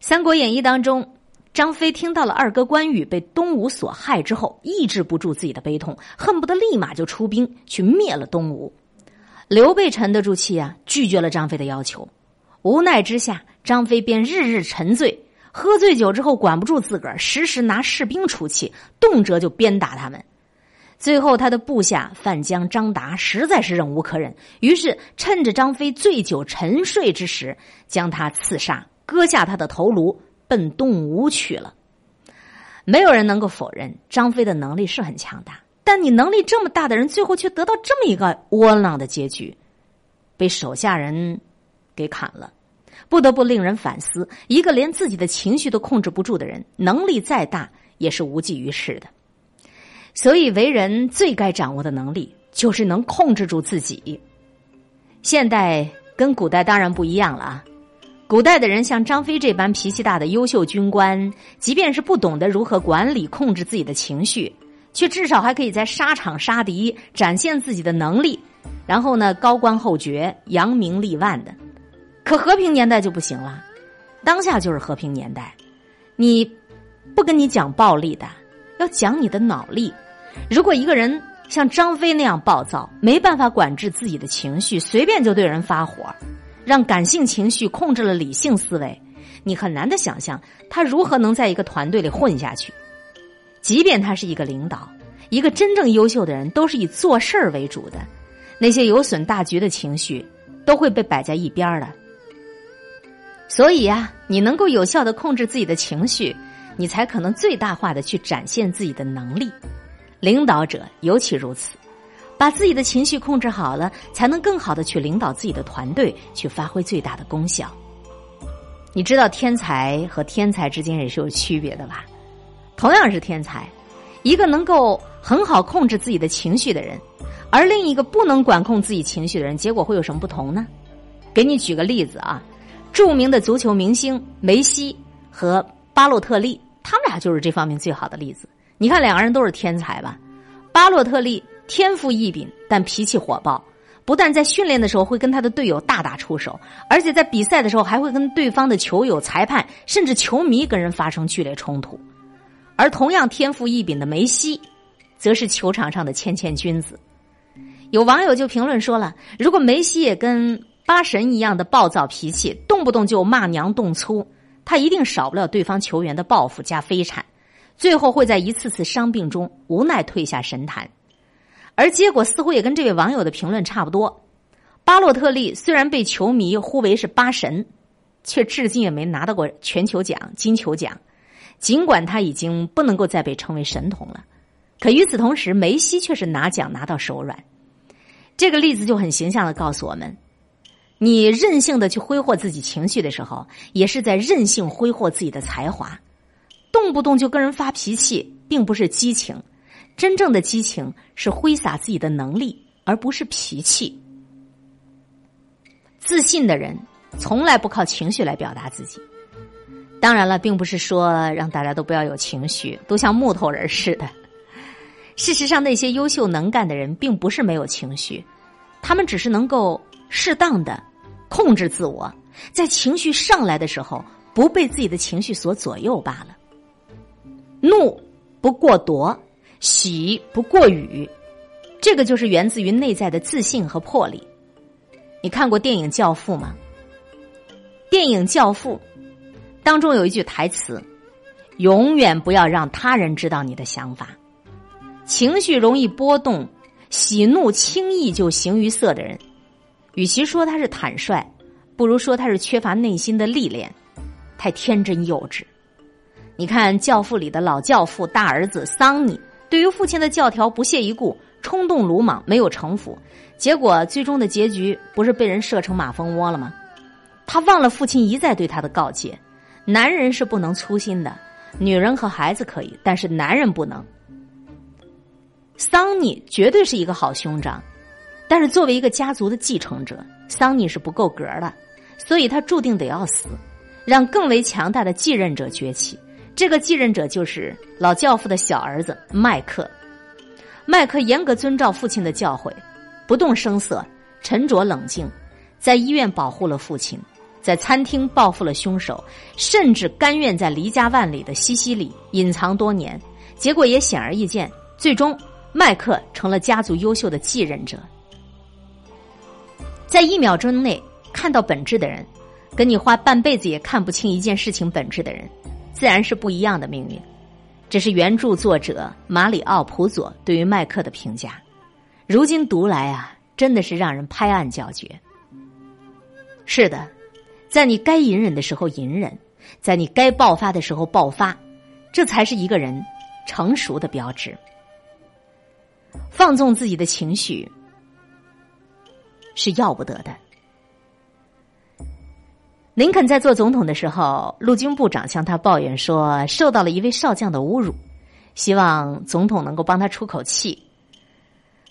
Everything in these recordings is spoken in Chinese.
三国演义》当中，张飞听到了二哥关羽被东吴所害之后，抑制不住自己的悲痛，恨不得立马就出兵去灭了东吴。刘备沉得住气啊，拒绝了张飞的要求。无奈之下，张飞便日日沉醉，喝醉酒之后管不住自个儿，时时拿士兵出气，动辄就鞭打他们。最后，他的部下范江、张达实在是忍无可忍，于是趁着张飞醉酒沉睡之时，将他刺杀，割下他的头颅，奔东吴去了。没有人能够否认张飞的能力是很强大。但你能力这么大的人，最后却得到这么一个窝囊的结局，被手下人给砍了，不得不令人反思：一个连自己的情绪都控制不住的人，能力再大也是无济于事的。所以，为人最该掌握的能力，就是能控制住自己。现代跟古代当然不一样了啊！古代的人像张飞这般脾气大的优秀军官，即便是不懂得如何管理、控制自己的情绪。却至少还可以在沙场杀敌，展现自己的能力，然后呢高官厚爵、扬名立万的。可和平年代就不行了，当下就是和平年代，你不跟你讲暴力的，要讲你的脑力。如果一个人像张飞那样暴躁，没办法管制自己的情绪，随便就对人发火，让感性情绪控制了理性思维，你很难的想象他如何能在一个团队里混下去。即便他是一个领导，一个真正优秀的人，都是以做事儿为主的，那些有损大局的情绪都会被摆在一边儿的。所以呀，你能够有效的控制自己的情绪，你才可能最大化的去展现自己的能力。领导者尤其如此，把自己的情绪控制好了，才能更好的去领导自己的团队，去发挥最大的功效。你知道天才和天才之间也是有区别的吧？同样是天才，一个能够很好控制自己的情绪的人，而另一个不能管控自己情绪的人，结果会有什么不同呢？给你举个例子啊，著名的足球明星梅西和巴洛特利，他们俩就是这方面最好的例子。你看，两个人都是天才吧？巴洛特利天赋异禀，但脾气火爆，不但在训练的时候会跟他的队友大打出手，而且在比赛的时候还会跟对方的球友、裁判甚至球迷跟人发生剧烈冲突。而同样天赋异禀的梅西，则是球场上的谦谦君子。有网友就评论说了：“如果梅西也跟巴神一样的暴躁脾气，动不动就骂娘动粗，他一定少不了对方球员的报复加飞铲，最后会在一次次伤病中无奈退下神坛。”而结果似乎也跟这位网友的评论差不多。巴洛特利虽然被球迷呼为是巴神，却至今也没拿到过全球奖、金球奖。尽管他已经不能够再被称为神童了，可与此同时，梅西却是拿奖拿到手软。这个例子就很形象的告诉我们：你任性的去挥霍自己情绪的时候，也是在任性挥霍自己的才华。动不动就跟人发脾气，并不是激情，真正的激情是挥洒自己的能力，而不是脾气。自信的人从来不靠情绪来表达自己。当然了，并不是说让大家都不要有情绪，都像木头人似的。事实上，那些优秀能干的人，并不是没有情绪，他们只是能够适当的控制自我，在情绪上来的时候，不被自己的情绪所左右罢了。怒不过夺，喜不过语，这个就是源自于内在的自信和魄力。你看过电影《教父》吗？电影《教父》。当中有一句台词：“永远不要让他人知道你的想法。”情绪容易波动、喜怒轻易就形于色的人，与其说他是坦率，不如说他是缺乏内心的历练，太天真幼稚。你看《教父》里的老教父大儿子桑尼，对于父亲的教条不屑一顾，冲动鲁莽，没有城府，结果最终的结局不是被人射成马蜂窝了吗？他忘了父亲一再对他的告诫。男人是不能粗心的，女人和孩子可以，但是男人不能。桑尼绝对是一个好兄长，但是作为一个家族的继承者，桑尼是不够格的，所以他注定得要死，让更为强大的继任者崛起。这个继任者就是老教父的小儿子麦克。麦克严格遵照父亲的教诲，不动声色，沉着冷静，在医院保护了父亲。在餐厅报复了凶手，甚至甘愿在离家万里的西西里隐藏多年，结果也显而易见，最终麦克成了家族优秀的继任者。在一秒钟内看到本质的人，跟你花半辈子也看不清一件事情本质的人，自然是不一样的命运。这是原著作者马里奥·普佐对于麦克的评价。如今读来啊，真的是让人拍案叫绝。是的。在你该隐忍的时候隐忍，在你该爆发的时候爆发，这才是一个人成熟的标志。放纵自己的情绪是要不得的。林肯在做总统的时候，陆军部长向他抱怨说，受到了一位少将的侮辱，希望总统能够帮他出口气。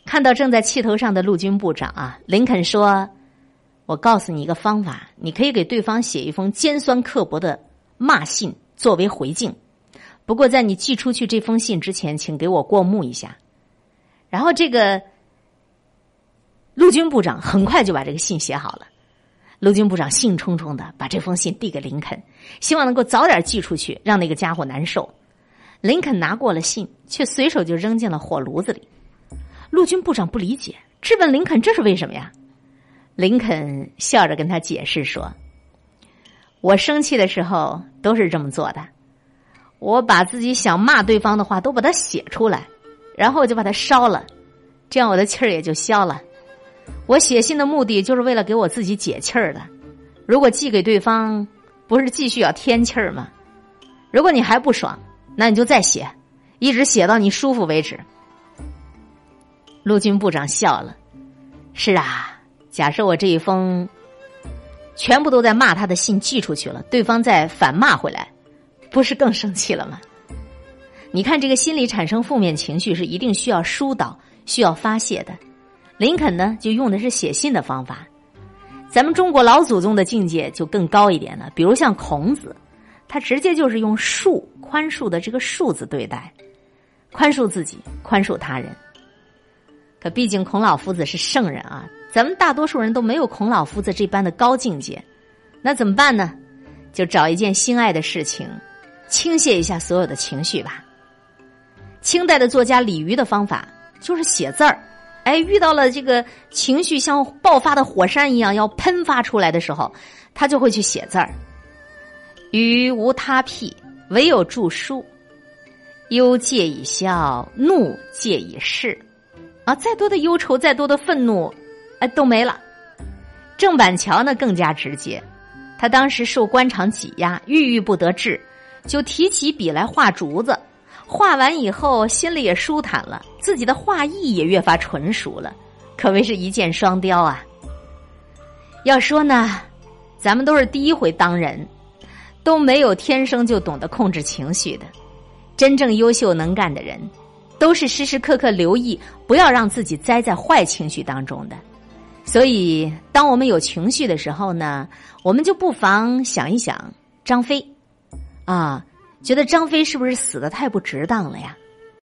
看到正在气头上的陆军部长啊，林肯说。我告诉你一个方法，你可以给对方写一封尖酸刻薄的骂信作为回敬。不过，在你寄出去这封信之前，请给我过目一下。然后，这个陆军部长很快就把这个信写好了。陆军部长兴冲冲的把这封信递给林肯，希望能够早点寄出去，让那个家伙难受。林肯拿过了信，却随手就扔进了火炉子里。陆军部长不理解，质问林肯：“这是为什么呀？”林肯笑着跟他解释说：“我生气的时候都是这么做的，我把自己想骂对方的话都把它写出来，然后就把它烧了，这样我的气儿也就消了。我写信的目的就是为了给我自己解气儿的。如果寄给对方，不是继续要添气儿吗？如果你还不爽，那你就再写，一直写到你舒服为止。”陆军部长笑了：“是啊。”假设我这一封全部都在骂他的信寄出去了，对方再反骂回来，不是更生气了吗？你看，这个心理产生负面情绪是一定需要疏导、需要发泄的。林肯呢，就用的是写信的方法。咱们中国老祖宗的境界就更高一点了，比如像孔子，他直接就是用恕、宽恕的这个“恕”字对待，宽恕自己，宽恕他人。可毕竟孔老夫子是圣人啊。咱们大多数人都没有孔老夫子这般的高境界，那怎么办呢？就找一件心爱的事情，倾泻一下所有的情绪吧。清代的作家李渔的方法就是写字儿，哎，遇到了这个情绪像爆发的火山一样要喷发出来的时候，他就会去写字儿。余无他癖，唯有著书。忧戒以消，怒戒以释。啊，再多的忧愁，再多的愤怒。哎，都没了。郑板桥呢更加直接，他当时受官场挤压，郁郁不得志，就提起笔来画竹子。画完以后，心里也舒坦了，自己的画艺也越发纯熟了，可谓是一箭双雕啊。要说呢，咱们都是第一回当人，都没有天生就懂得控制情绪的。真正优秀能干的人，都是时时刻刻留意，不要让自己栽在坏情绪当中的。所以，当我们有情绪的时候呢，我们就不妨想一想张飞，啊，觉得张飞是不是死的太不值当了呀？